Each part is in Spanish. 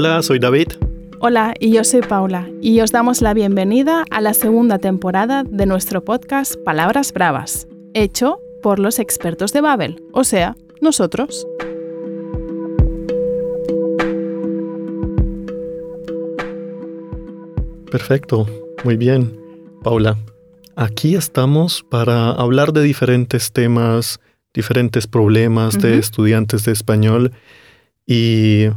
Hola, soy David. Hola, y yo soy Paula, y os damos la bienvenida a la segunda temporada de nuestro podcast Palabras Bravas, hecho por los expertos de Babel, o sea, nosotros. Perfecto, muy bien. Paula, aquí estamos para hablar de diferentes temas, diferentes problemas de estudiantes de español y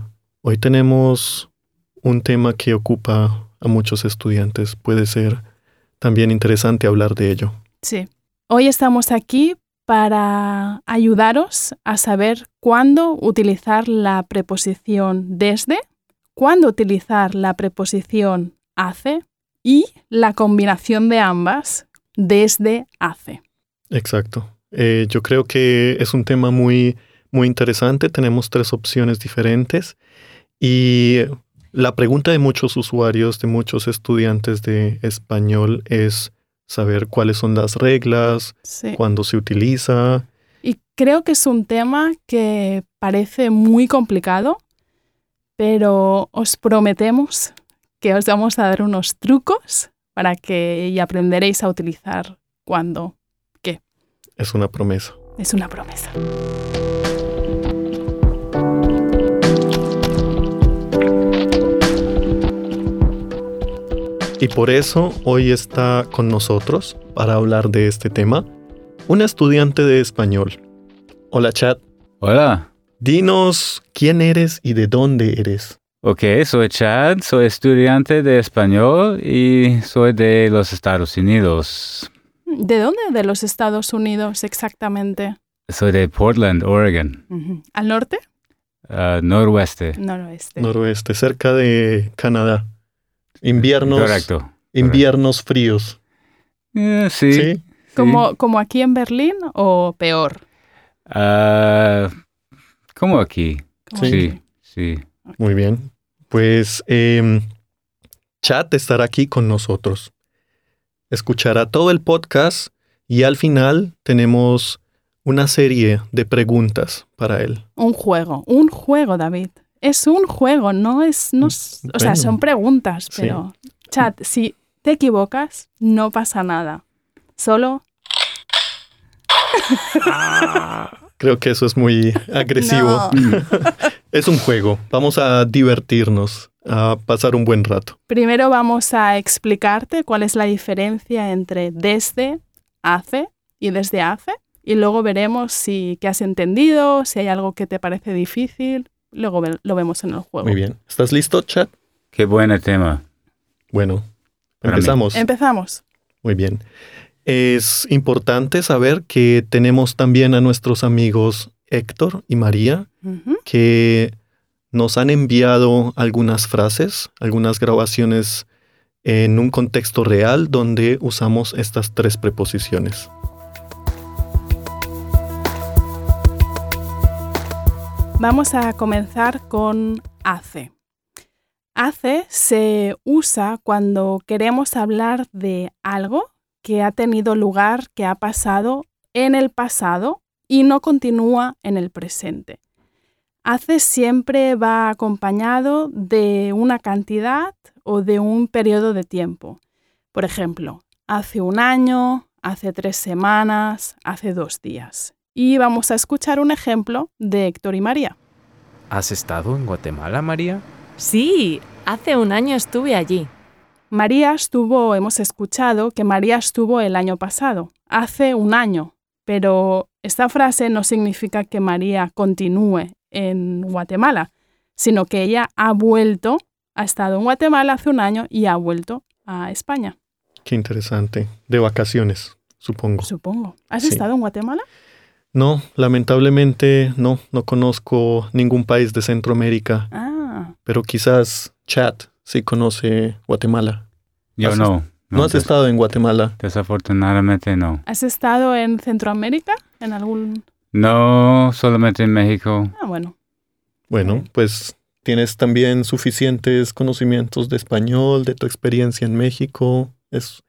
hoy tenemos un tema que ocupa a muchos estudiantes. Puede ser también interesante hablar de ello. Sí. Hoy estamos aquí para ayudaros a saber cuándo utilizar la preposición desde, cuándo utilizar la preposición hace y la combinación de ambas desde hace. Exacto. Eh, yo creo que es un tema muy, muy interesante. Tenemos tres opciones diferentes y la pregunta de muchos usuarios, de muchos estudiantes de español es saber cuáles son las reglas, Sí. cuándo se utiliza. Y creo que es un tema que parece muy complicado, pero os prometemos que os vamos a dar unos trucos para que y aprenderéis a utilizar cuando. Es una promesa. Es una promesa. Y por eso hoy está con nosotros para hablar de este tema un estudiante de español. Hola, chat. Hola. Dinos quién eres y de dónde eres. Ok, soy Chad, soy estudiante de español y soy de los Estados Unidos. ¿De dónde? De los Estados Unidos exactamente. Soy de Portland, Oregon. ¿Al norte? ah, noroeste. Noroeste. Noroeste, cerca de Canadá. Inviernos, Correcto. inviernos fríos. Eh, sí. ¿Sí? sí. ¿Como, ¿Como aquí en Berlín o peor? Ah, ¿Cómo aquí? Como Sí, aquí. sí. Muy bien. Pues em, Chat estará aquí con nosotros. Escuchará todo el podcast y al final tenemos una serie de preguntas para él. Un juego, un juego, David. Es un juego, no es. No, es- o sea, son preguntas, Sí. pero. Chat, si te equivocas, no pasa nada. Solo. Creo que eso es muy agresivo. No. Es un juego. Vamos a divertirnos, a pasar un buen rato. Primero vamos a explicarte cuál es la diferencia entre desde, hace y desde hace. Y luego veremos si qué has entendido, si hay algo que te parece difícil. Luego ve- lo vemos en el juego. Muy bien. ¿Estás listo, Chat? Qué buen tema. Bueno, Para mí. empezamos. Empezamos. Muy bien. Es importante saber que tenemos también a nuestros amigos Héctor y María que nos han enviado algunas frases, algunas grabaciones en un contexto real donde usamos estas tres preposiciones. Vamos a comenzar con hace. Hace se usa cuando queremos hablar de algo que ha tenido lugar, que ha pasado en el pasado y no continúa en el presente. Hace siempre va acompañado de una cantidad o de un periodo de tiempo. Por ejemplo, hace un año, hace tres semanas, hace dos días. Y vamos a escuchar un ejemplo de Héctor y María. ¿Has estado en Guatemala, María? Sí, hace un año estuve allí. María estuvo, hemos escuchado que María estuvo el año pasado, hace un año, pero esta frase no significa que María continúe en Guatemala, sino que ella ha vuelto, ha estado en Guatemala hace un año y ha vuelto a España, Qué interesante. De vacaciones, supongo. supongo. ¿Has Sí. estado en Guatemala? No, lamentablemente no, no conozco ningún país de Centroamérica, Ah, pero quizás Chat sí conoce Guatemala. Yo ¿Has no. ¿No has des- estado en Guatemala? Desafortunadamente no. ¿has estado en Centroamérica? ¿En algún...? No, solamente en México. Ah, bueno. Bueno, pues tienes también suficientes conocimientos de español, de tu experiencia en México. Es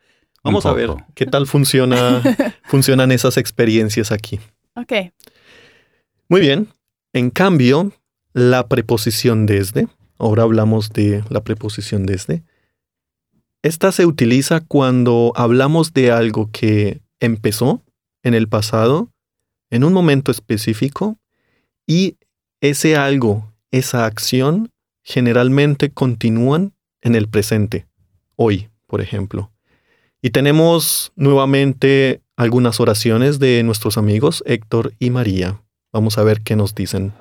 Vamos a ver qué tal funciona, funcionan esas experiencias aquí. Ok, Muy bien. En cambio, la preposición desde, Ahora hablamos de la preposición desde. Esta se utiliza cuando hablamos de algo que empezó en el pasado, en un momento específico, y ese algo, esa acción, generalmente continúan en el presente, hoy, por ejemplo. Y tenemos nuevamente algunas oraciones de nuestros amigos Héctor y María. Vamos a ver qué nos dicen.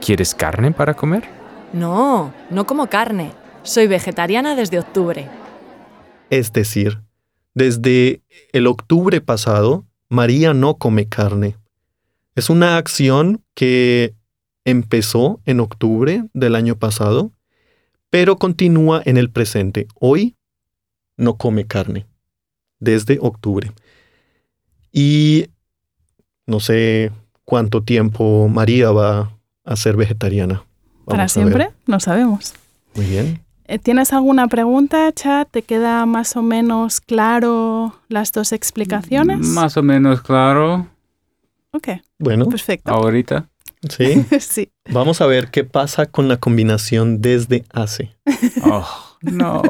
¿Quieres carne para comer? No, no como carne. Soy vegetariana desde octubre. Es decir, desde el octubre pasado, María no come carne. Es una acción que empezó en octubre del año pasado, pero continúa en el presente. Hoy no come carne, desde octubre. Y no sé cuánto tiempo María va a ser vegetariana. ¿Para Vamos siempre? No sabemos. Muy bien. Eh, ¿Tienes alguna pregunta, chat? ¿Te queda más o menos claro las dos explicaciones? Más o menos claro Ok, Bueno, perfecto. ahorita. sí. sí. Vamos a ver qué pasa con la combinación desde hace. Oh, no.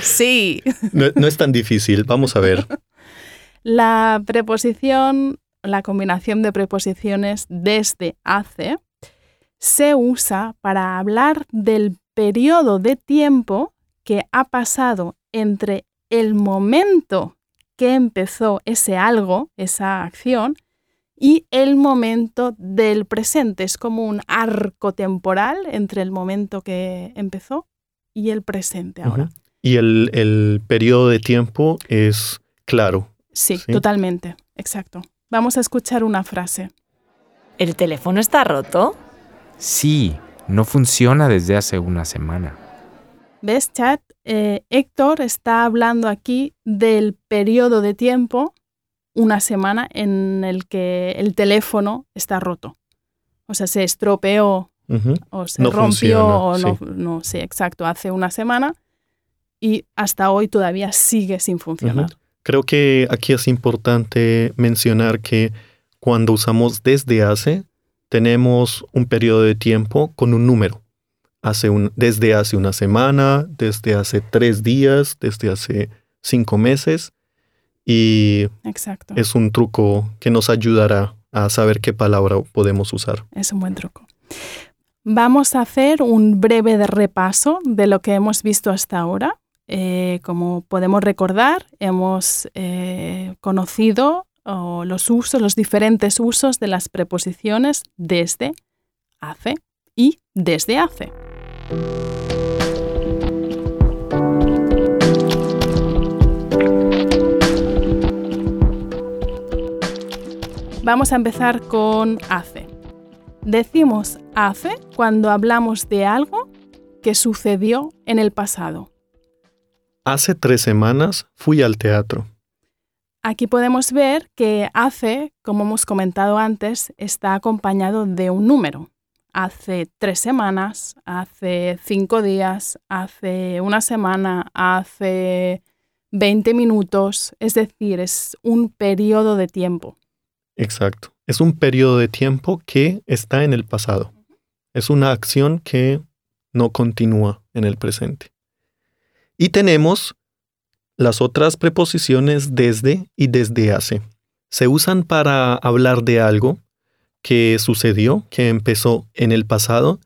Sí. No, no es tan difícil. Vamos a ver. La preposición, la combinación de preposiciones desde hace se usa para hablar del periodo de tiempo que ha pasado entre el momento que empezó ese algo, esa acción, y el momento del presente. Es como un arco temporal entre el momento que empezó y el presente ahora. Y el, el periodo de tiempo es claro. Sí, Sí. totalmente. Exacto. Vamos a escuchar una frase. ¿El teléfono está roto? Sí, no funciona desde hace una semana. ¿Ves, chat? Eh, Héctor está hablando aquí del periodo de tiempo, una semana, en el que el teléfono está roto. O sea, se estropeó o se No rompió funciona, o no, sí. no sé, exacto, hace una semana y hasta hoy todavía sigue sin funcionar. Creo que aquí es importante mencionar que cuando usamos desde hace, tenemos un periodo de tiempo con un número. Hace un, desde hace una semana, desde hace tres días, desde hace cinco meses. Y Exacto. es un truco que nos ayudará a saber qué palabra podemos usar. Es un buen truco. Vamos a hacer un breve repaso de lo que hemos visto hasta ahora. Eh, como podemos recordar, hemos eh, conocido los usos, los diferentes usos de las preposiciones desde, hace y desde hace. Vamos a empezar con hace. Decimos hace cuando hablamos de algo que sucedió en el pasado. Hace tres semanas fui al teatro. Aquí podemos ver que hace, como hemos comentado antes, está acompañado de un número. Hace tres semanas, hace cinco días, hace una semana, hace 20 minutos. Es decir, es un periodo de tiempo. Exacto. Es un periodo de tiempo que está en el pasado. Es una acción que no continúa en el presente. Y tenemos las otras preposiciones desde y desde hace. Se usan para hablar de algo que sucedió, que empezó en el pasado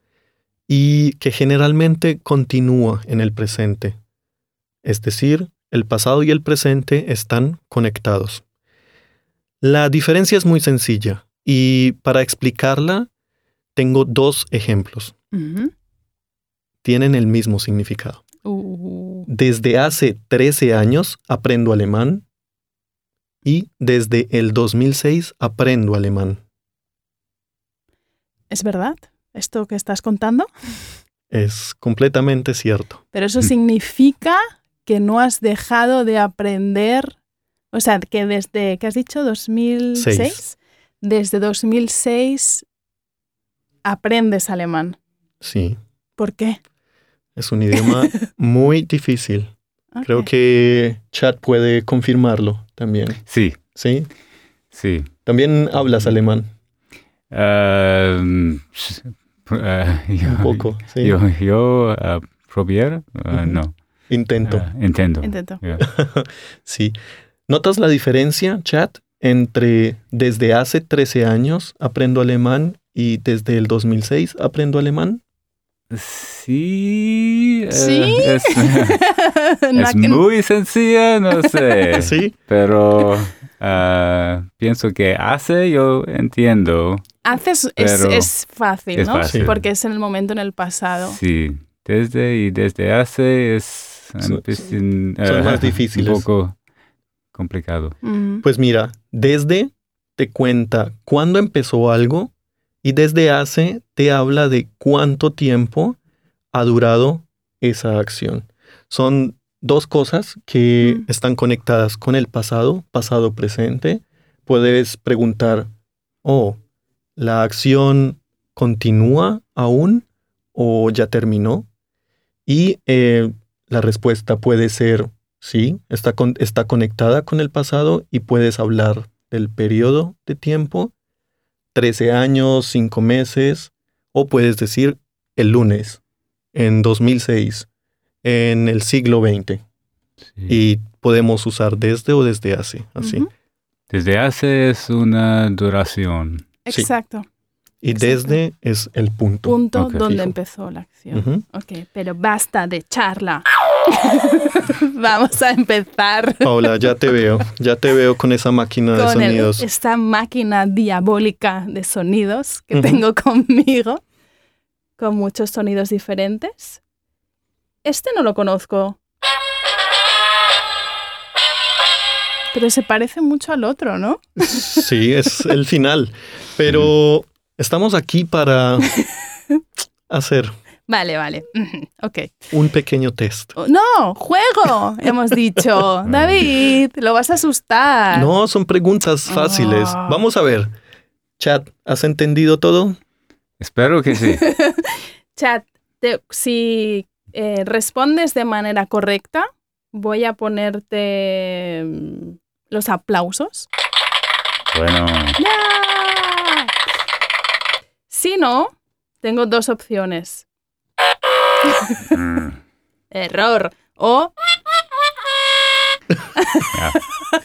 y que generalmente continúa en el presente. Es decir, el pasado y el presente están conectados. La diferencia es muy sencilla y para explicarla tengo dos ejemplos. Tienen el mismo significado. Desde hace 13 años aprendo alemán y desde el 2006 aprendo alemán. ¿Es verdad esto que estás contando? Es completamente cierto. Pero eso significa que no has dejado de aprender, o sea, que desde, ¿qué has dicho? 2006. Seis. Desde 2006 aprendes alemán. Sí, ¿Por qué? Es un idioma muy difícil. Creo que Chat puede confirmarlo también. Sí, ¿Sí? sí. También hablas alemán. Um, eh, yo, Un poco, sí. Yo, yo probiera, ah, Ujú. no. Intento. Ah, intento. Intento. Yeah. Sí. ¿Notas la diferencia, chat, entre desde hace 13 años aprendo alemán y desde el 2006 aprendo alemán? Sí. eh, ¿Sí? Es, muy sencilla, no sé. Sí. Pero ah, pienso que hace, yo entiendo. Haces es, fácil, es ¿no? fácil. Porque es en el momento en el pasado. Sí. Desde y desde hace es Son- un poquín, son más difíciles. Un poco complicado. Pues mira, desde te cuenta cuándo empezó algo y desde hace te habla de cuánto tiempo ha durado esa acción. Son dos cosas que Mm. están conectadas con el pasado, pasado presente. Puedes preguntar, oh, ¿la acción continúa aún o ya terminó? Y eh, la respuesta puede ser sí, está, con- está conectada con el pasado y puedes hablar del periodo de tiempo, 13 años, 5 meses, o puedes decir el lunes, en 2006, en el siglo XX. Sí. Y podemos usar desde o desde hace, así. Desde hace es una duración. Sí. Exacto. Y Exacto. desde es el punto. Punto donde Fijo. empezó la acción. Ujú. Ok, pero basta de charla. Vamos a empezar Paula, ya te veo, ya te veo con esa máquina de el- sonidos. esta máquina diabólica de sonidos que tengo conmigo, con muchos sonidos diferentes. Este no lo conozco. Pero se parece mucho al otro, ¿no? Sí, es el final. Pero estamos aquí para hacer Vale, vale. Ok. un pequeño test. Oh, No, juego, hemos dicho. David, lo vas a asustar. No, son preguntas fáciles. Ah. Vamos a ver. Chat, ¿has entendido todo? Espero que sí. Chat, te- si eh, respondes de manera correcta, voy a ponerte mm, los aplausos. Bueno, ¡Ya! Si no, tengo dos opciones. Error. O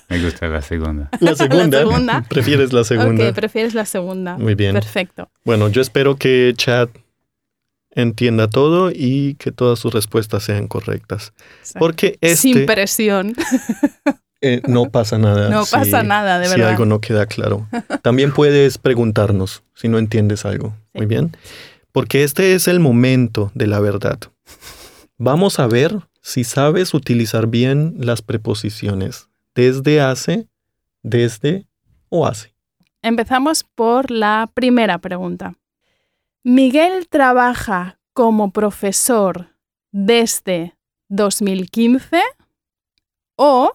me gusta la segunda. La segunda. segunda. ¿Prefieres la segunda? Ok, prefieres la segunda. Muy bien. Perfecto. Bueno, yo espero que Chat entienda todo y que todas sus respuestas sean correctas. Exacto. Porque Sin este presión. eh, no pasa nada. No si- pasa nada, de si verdad. algo no queda claro. También puedes preguntarnos si no entiendes algo. Sí. Muy bien. Porque este es el momento de la verdad. Vamos a ver si sabes utilizar bien las preposiciones desde hace, desde o hace. Empezamos por la primera pregunta. ¿Miguel trabaja como profesor desde 2015 o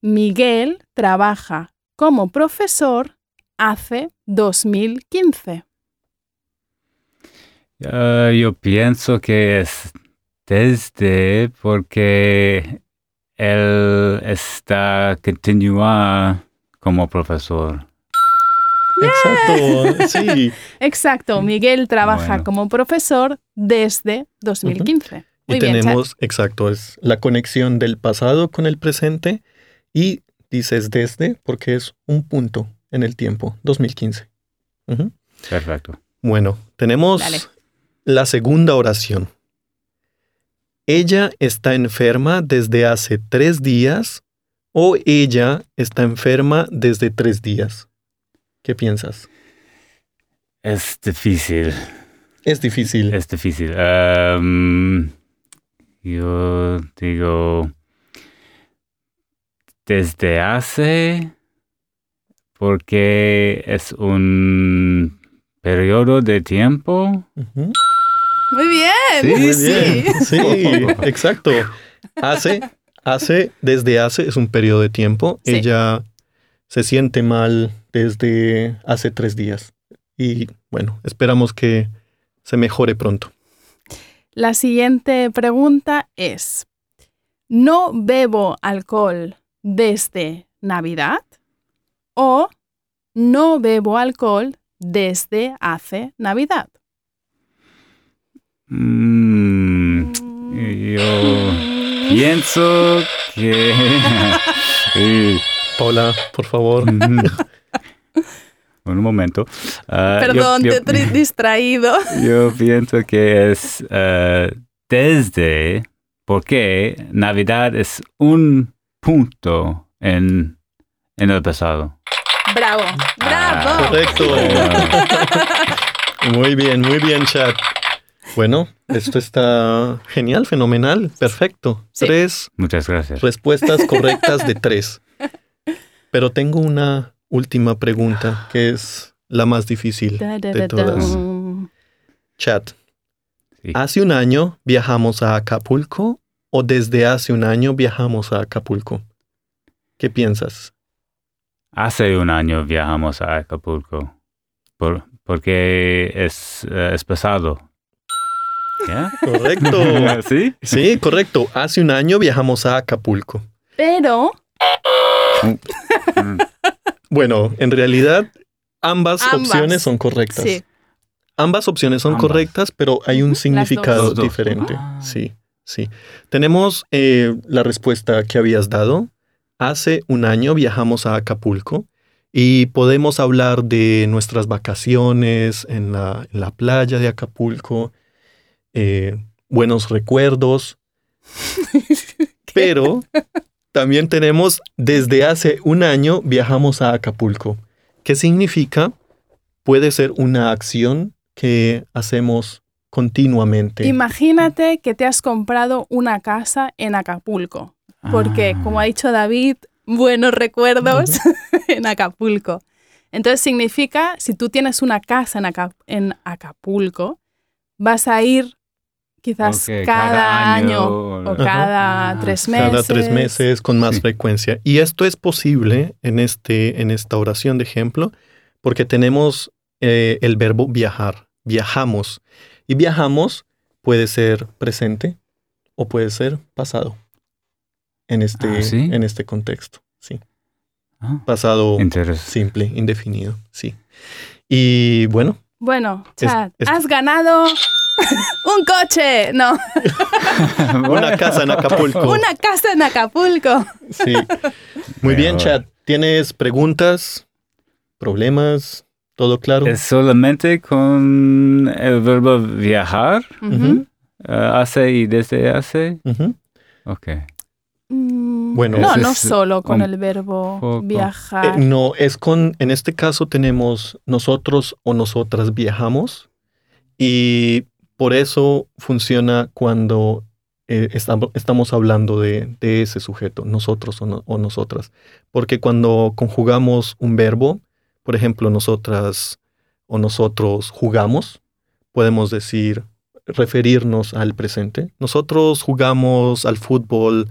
Miguel trabaja como profesor hace 2015? Ah, yo pienso que es desde porque él está continúa como profesor. Exacto, sí. Exacto, Miguel trabaja Bueno. como profesor desde 2015. Muy y bien, Chad. tenemos, exacto, es la conexión del pasado con el presente y dices desde porque es un punto en el tiempo, 2015. Ujú. Perfecto. Bueno, tenemos Dale. La segunda oración. Ella está enferma desde hace tres días o ella está enferma desde tres días. ¿Qué piensas? Es difícil. Es difícil. Es difícil. Yo digo desde hace porque es un periodo de tiempo. Muy bien, Sí, Muy sí. Sí, exacto. Hace, hace, desde hace es un periodo de tiempo. Sí. Ella se siente mal desde hace tres días. Y bueno, esperamos que se mejore pronto. La siguiente pregunta es, ¿no bebo alcohol desde Navidad? ¿O no bebo alcohol desde hace Navidad? Mm, yo pienso que... Sí. Paula, por favor. Un momento. Ah, Perdón, yo, te he distraído. yo pienso que es eh, desde, porque Navidad es un punto en, en el pasado. Bravo, bravo. Correcto. Muy bien, muy bien, chat. Bueno, esto está genial, fenomenal, perfecto. Sí. Tres Muchas gracias. respuestas correctas de tres. Pero tengo una última pregunta que es la más difícil Da, da, de da, todas. dum. Chat, Sí. ¿hace un año viajamos a Acapulco o desde hace un año viajamos a Acapulco? ¿Qué piensas? Hace un año viajamos a Acapulco por, porque es, eh, es pasado. ¿Ya? Correcto. ¿Sí? Sí, correcto. Hace un año viajamos a Acapulco. Pero. Bueno, en realidad ambas, Ambas. opciones son correctas. sí, Ambas opciones son Ambas. correctas, pero hay un significado dos. diferente. Ah. Sí, sí. Tenemos eh, la respuesta que habías dado. Hace un año viajamos a Acapulco y podemos hablar de nuestras vacaciones en la, en la playa de Acapulco, eh, buenos recuerdos, pero también tenemos desde hace un año viajamos a Acapulco. ¿Qué significa? Puede ser una acción que hacemos continuamente. imagínate que te has comprado una casa en Acapulco. Porque, Ah. como ha dicho David, buenos recuerdos en Acapulco. Entonces significa, si tú tienes una casa en, Aca- en Acapulco, vas a ir quizás cada, año, o cada tres meses. Cada tres meses con más Sí. frecuencia. Y esto es posible en, este, en esta oración de ejemplo porque tenemos eh, el verbo viajar. Viajamos. Y viajamos puede ser presente o puede ser pasado en este, Ah, ¿sí? en este contexto. Sí. Ah, Pasado simple, indefinido. Sí. Y bueno, Bueno, Es- Chad, es- has ganado un coche. No, una casa en Acapulco. una casa en Acapulco. Sí. Muy bien. Chad. ¿Tienes preguntas, problemas? ¿Todo claro? Es solamente con el verbo viajar, eh, hace y desde hace. Ok. Mm, Bueno, no, no solo con el verbo poco. viajar. Eh, no, es con, en este caso tenemos nosotros o nosotras viajamos y por eso funciona cuando eh, estamos, estamos hablando de, de ese sujeto, nosotros o, no- o nosotras. Porque cuando conjugamos un verbo, por ejemplo, nosotras o nosotros jugamos, podemos decir, referirnos al presente. Nosotros jugamos al fútbol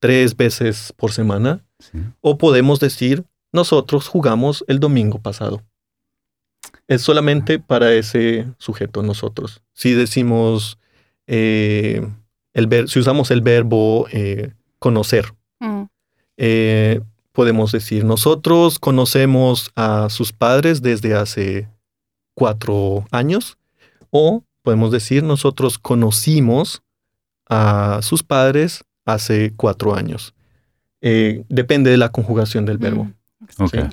tres veces por semana Sí. o podemos decir, nosotros jugamos el domingo pasado. Es solamente para ese sujeto, nosotros. Si decimos, eh, el ver- si usamos el verbo eh, conocer, Mm, eh, podemos decir, nosotros conocemos a sus padres desde hace cuatro años. O podemos decir, nosotros conocimos a sus padres hace cuatro años. Depende de la conjugación del verbo. mm.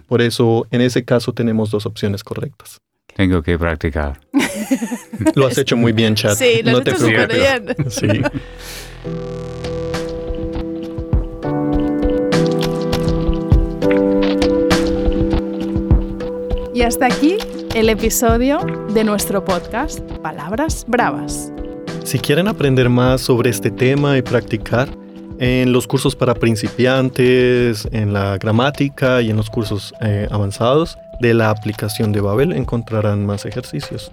Por eso, en ese caso, tenemos dos opciones correctas. Tengo que practicar. Lo has hecho muy bien, Chat. Sí, lo no has te hecho súper bien. Sí. Y hasta aquí el episodio de nuestro podcast Palabras Bravas. Si quieren aprender más sobre este tema y practicar, en los cursos para principiantes, en la gramática y en los cursos eh, avanzados de la aplicación de Babel encontrarán más ejercicios.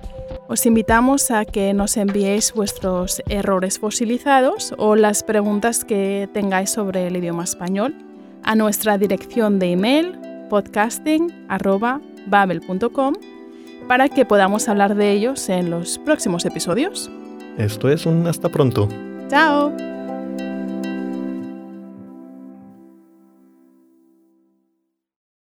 Os invitamos a que nos enviéis vuestros errores fosilizados o las preguntas que tengáis sobre el idioma español a nuestra dirección de email podcasting@babel.com para que podamos hablar de ellos en los próximos episodios. Esto es un hasta pronto. ¡Chao!